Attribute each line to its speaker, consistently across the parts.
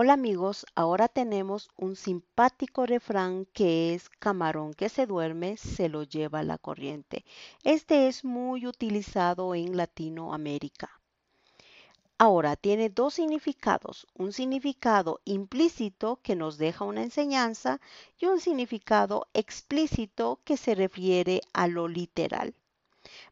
Speaker 1: Hola amigos, ahora tenemos un simpático refrán que es camarón que se duerme se lo lleva la corriente. Este es muy utilizado en Latinoamérica. Ahora tiene dos significados, un significado implícito que nos deja una enseñanza y un significado explícito que se refiere a lo literal.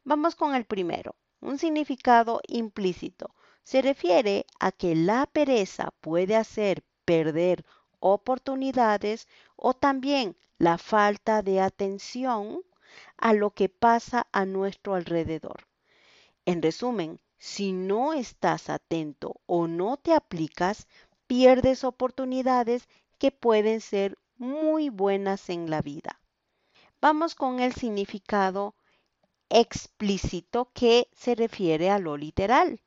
Speaker 1: Vamos con el primero, un significado implícito se refiere a que la pereza puede hacer perder oportunidades o también la falta de atención a lo que pasa a nuestro alrededor. En resumen, si no estás atento o no te aplicas, pierdes oportunidades que pueden ser muy buenas en la vida. Vamos con el significado explícito que se refiere a lo literal.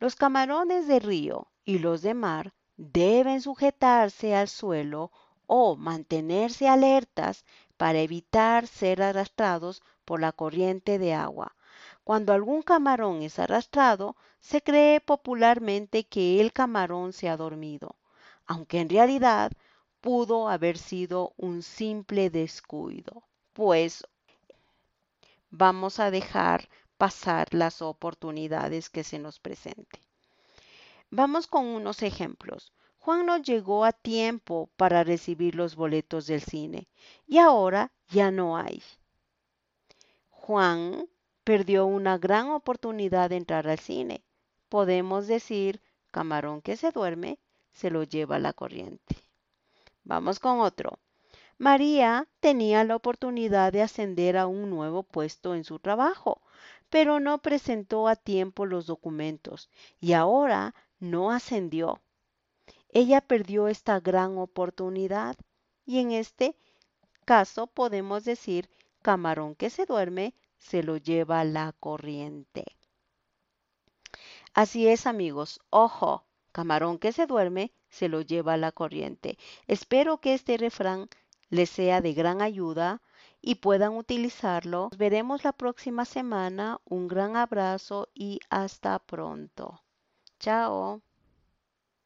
Speaker 1: Los camarones de río y los de mar deben sujetarse al suelo o mantenerse alertas para evitar ser arrastrados por la corriente de agua. Cuando algún camarón es arrastrado, se cree popularmente que el camarón se ha dormido, aunque en realidad pudo haber sido un simple descuido, pues vamos a dejar pasar las oportunidades que se nos presenten. Vamos con unos ejemplos. Juan no llegó a tiempo para recibir los boletos del cine y ahora ya no hay. Juan perdió una gran oportunidad de entrar al cine. Podemos decir, camarón que se duerme, se lo lleva la corriente. Vamos con otro. María tenía la oportunidad de ascender a un nuevo puesto en su trabajo, pero no presentó a tiempo los documentos y ahora no ascendió. Ella perdió esta gran oportunidad y en este caso podemos decir camarón que se duerme se lo lleva la corriente. Así es amigos, ojo, camarón que se duerme se lo lleva la corriente. Espero que este refrán les sea de gran ayuda y puedan utilizarlo. Nos veremos la próxima semana. Un gran abrazo y hasta pronto. Chao.